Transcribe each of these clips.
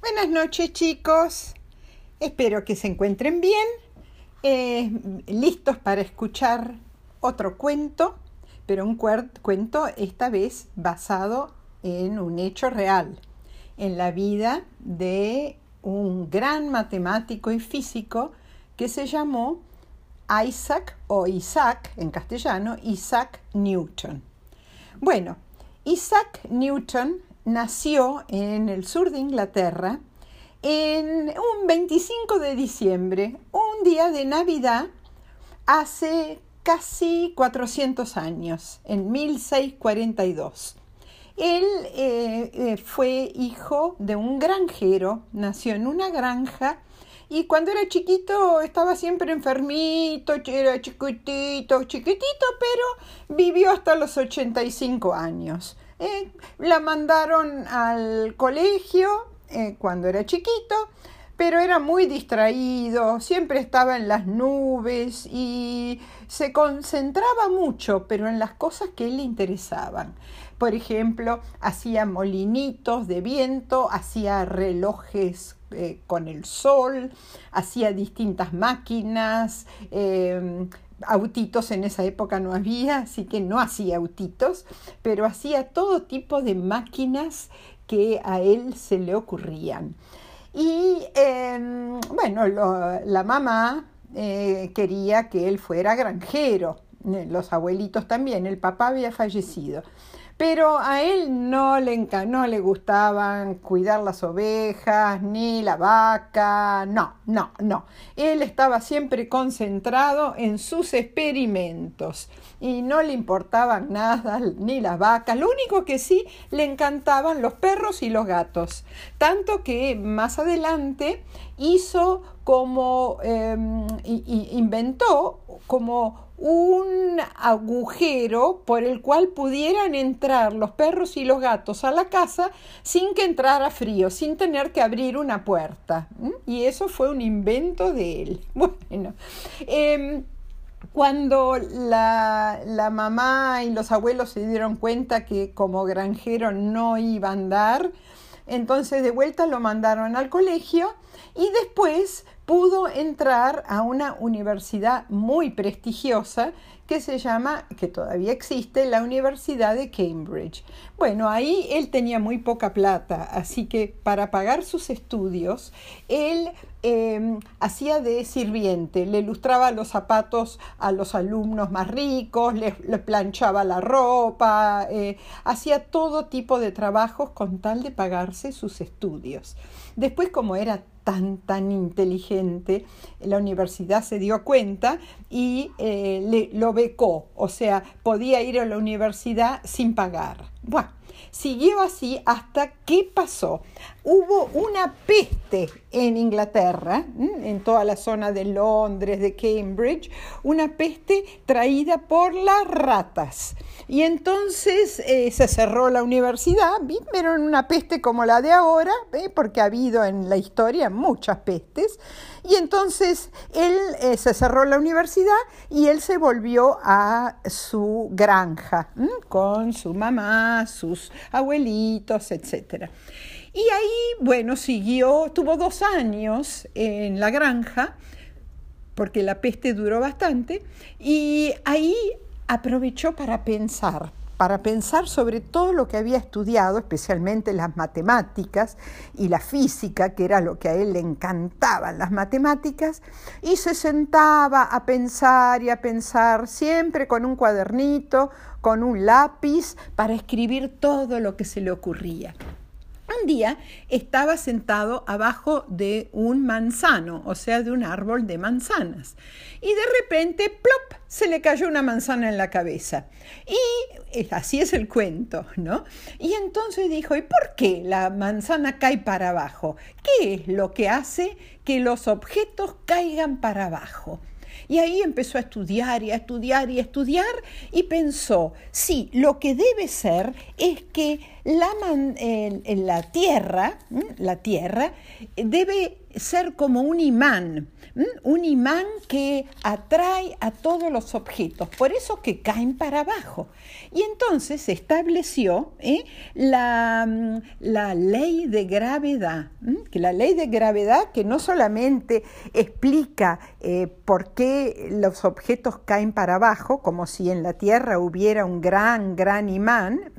Buenas noches chicos, espero que se encuentren bien, eh, listos para escuchar otro cuento, pero un cuento esta vez basado en un hecho real, en la vida de un gran matemático y físico que se llamó Isaac o Isaac en castellano, Isaac Newton. Bueno, Isaac Newton nació en el sur de Inglaterra en un 25 de diciembre, un día de Navidad, hace casi 400 años, en 1642. Él eh, eh, fue hijo de un granjero, nació en una granja y cuando era chiquito estaba siempre enfermito, era chiquitito, chiquitito, pero vivió hasta los 85 años. Eh, la mandaron al colegio eh, cuando era chiquito, pero era muy distraído, siempre estaba en las nubes y se concentraba mucho, pero en las cosas que le interesaban. Por ejemplo, hacía molinitos de viento, hacía relojes eh, con el sol, hacía distintas máquinas, autitos en esa época no había, así que no hacía autitos, pero hacía todo tipo de máquinas que a él se le ocurrían. Y em, bueno, la mamá eh, quería que él fuera granjero, eh, los abuelitos también, el papá había fallecido. Pero a él no le, no le gustaban cuidar las ovejas, ni la vaca, no, no, no. Él estaba siempre concentrado en sus experimentos y no le importaban nada ni las vacas. Lo único que sí le encantaban los perros y los gatos. Tanto que más adelante hizo como, em, inventó como un agujero por el cual pudieran entrar los perros y los gatos a la casa sin que entrara frío, sin tener que abrir una puerta. Y eso fue un invento de él. Bueno, em, cuando la, la, mamá y los abuelos se dieron cuenta que como granjero no iba a andar, entonces de vuelta lo mandaron al colegio y después pudo entrar a una universidad muy prestigiosa que se llama, que todavía existe, la Universidad de Cambridge. Bueno, ahí él tenía muy poca plata, así que para pagar sus estudios, él em, hacía de sirviente, le ilustraba los zapatos a los alumnos más ricos, le, planchaba la ropa, eh, hacía todo tipo de trabajos con tal de pagarse sus estudios. Después, como era tan, tan inteligente, la universidad se dio cuenta y eh, le, lo becó, o sea, podía ir a la universidad sin pagar. Bueno, siguió así hasta que pasó. Hubo una peste en Inglaterra, en toda la zona de Londres, de Cambridge, una peste traída por las ratas. Y entonces eh, se cerró la universidad, pero una peste como la de ahora, porque ha habido en la historia muchas pestes. Y entonces él eh, se cerró la universidad y él se volvió a su granja con su mamá, sus abuelitos, etc. Y ahí, bueno, siguió, tuvo dos años en la granja, porque la peste duró bastante, y ahí aprovechó para pensar, para pensar sobre todo lo que había estudiado, especialmente las matemáticas y la física, que era lo que a él le encantaban las matemáticas, y se sentaba a pensar y a pensar, siempre con un cuadernito, con un lápiz, para escribir todo lo que se le ocurría. Día estaba sentado abajo de un manzano, o sea, de un árbol de manzanas, y de repente, plop, se le cayó una manzana en la cabeza. Y así es el cuento, ¿no? Y entonces dijo, ¿y por qué la manzana cae para abajo? ¿Qué es lo que hace que los objetos caigan para abajo? Y ahí empezó a estudiar y a estudiar y a estudiar y pensó, sí, lo que debe ser es que la, Tierra, la Tierra debe ser como un imán, un imán que atrae a todos los objetos, por eso que caen para abajo. Y entonces se estableció ¿eh? la, la, ley de gravedad, que la ley de gravedad que no solamente explica eh, por qué los objetos caen para abajo, como si en la Tierra hubiera un gran, gran imán,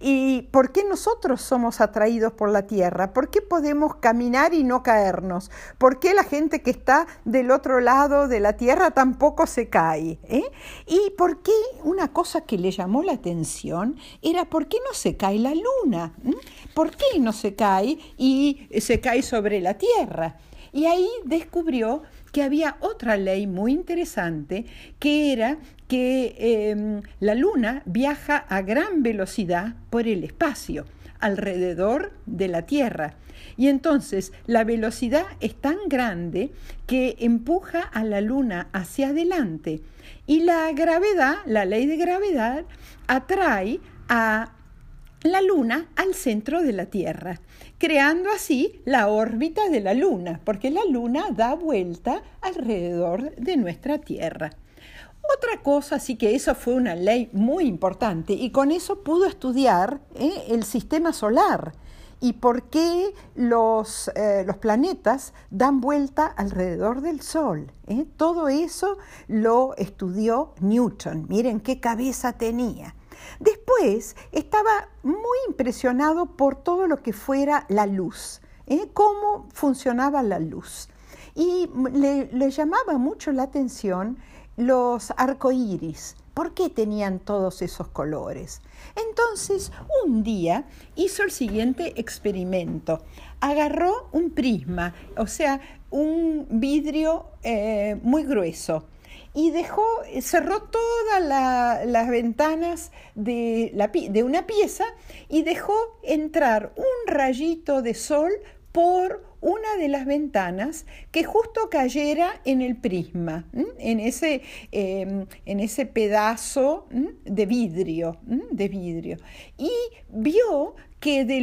y por qué nosotros somos atraídos por la Tierra, por qué podemos caminar y no caernos, por qué la gente que está del otro lado de la Tierra tampoco se cae, ¿eh? y por qué una cosa que le llamó la atención era por qué no se cae la luna, por qué no se cae y se cae sobre la Tierra. Y ahí descubrió que había otra ley muy interesante, que era que em, la Luna viaja a gran velocidad por el espacio, alrededor de la Tierra. Y entonces la velocidad es tan grande que empuja a la Luna hacia adelante. Y la gravedad, la ley de gravedad, atrae a la Luna al centro de la Tierra, creando así la órbita de la Luna, porque la Luna da vuelta alrededor de nuestra Tierra. Otra cosa, así que eso fue una ley muy importante y con eso pudo estudiar ¿eh? el sistema solar y por qué los, eh, los, planetas dan vuelta alrededor del Sol. ¿eh? Todo eso lo estudió Newton. Miren qué cabeza tenía. Después estaba muy impresionado por todo lo que fuera la luz, cómo funcionaba la luz. Y le, llamaba mucho la atención los arcoíris. ¿Por qué tenían todos esos colores? Entonces, un día hizo el siguiente experimento. Agarró un prisma, o sea, un vidrio eh, muy grueso, y dejó, cerró todas las ventanas de, una pieza y dejó entrar un rayito de sol por una de las ventanas que justo cayera en el prisma, en ese, em, en ese pedazo de vidrio, de vidrio. Y vio que de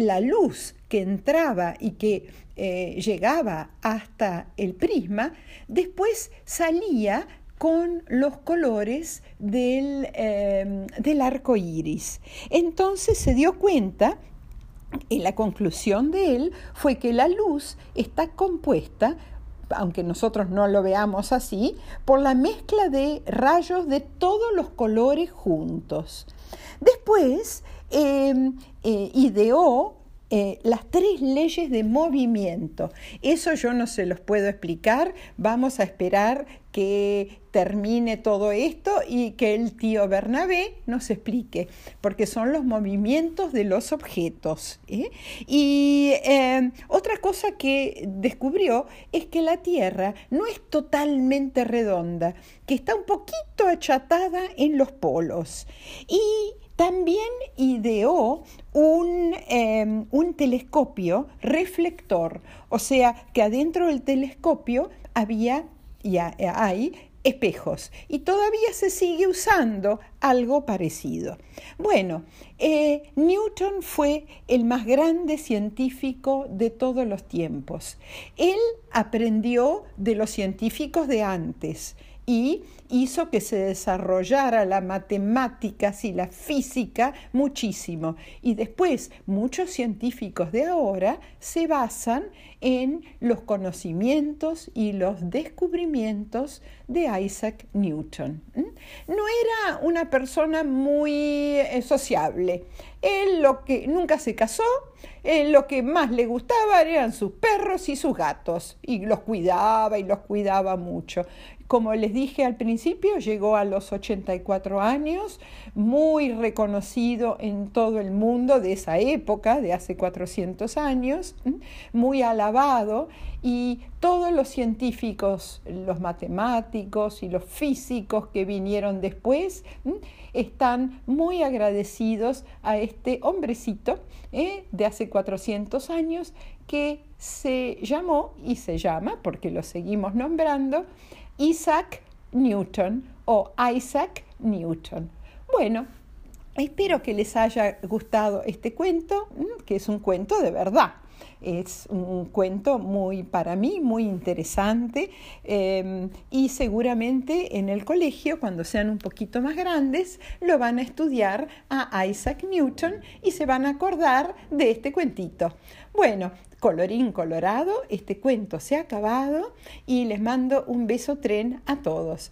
la luz que entraba y que eh, llegaba hasta el prisma, después salía con los colores del, em, del arco iris. Entonces se dio cuenta y la conclusión de él fue que la luz está compuesta aunque nosotros no lo veamos así, por la mezcla de rayos de todos los colores juntos. Después em, eh, ideó eh, las tres leyes de movimiento. Eso yo no se los puedo explicar. Vamos a esperar que termine todo esto y que el tío Bernabé nos explique, porque son los movimientos de los objetos. ¿eh? Y eh, otra cosa que descubrió es que la Tierra no es totalmente redonda, que está un poquito achatada en los polos. Y también ideó un, em, un, telescopio reflector, o sea que adentro del telescopio había y hay espejos y todavía se sigue usando algo parecido. Bueno, eh, Newton fue el más grande científico de todos los tiempos. Él aprendió de los científicos de antes y hizo que se desarrollara la matemáticas y la física muchísimo. Y después muchos científicos de ahora se basan en los conocimientos y los descubrimientos de Isaac Newton. No era una persona muy eh, sociable. Él lo que nunca se casó, lo que más le gustaba eran sus perros y sus gatos, y los cuidaba y los cuidaba mucho. Como les dije al principio, llegó a los 84 años, muy reconocido en todo el mundo de esa época, de hace 400 años, muy alabado y todos los científicos, los matemáticos y los físicos que vinieron después, están muy agradecidos a este hombrecito ¿eh? de hace 400 años que se llamó y se llama, porque lo seguimos nombrando, Isaac Newton o Isaac Newton. Bueno, espero que les haya gustado este cuento, que es un cuento de verdad. Es un cuento muy, para mí, muy interesante em, y seguramente en el colegio, cuando sean un poquito más grandes, lo van a estudiar a Isaac Newton y se van a acordar de este cuentito. Bueno, colorín colorado, este cuento se ha acabado y les mando un beso tren a todos.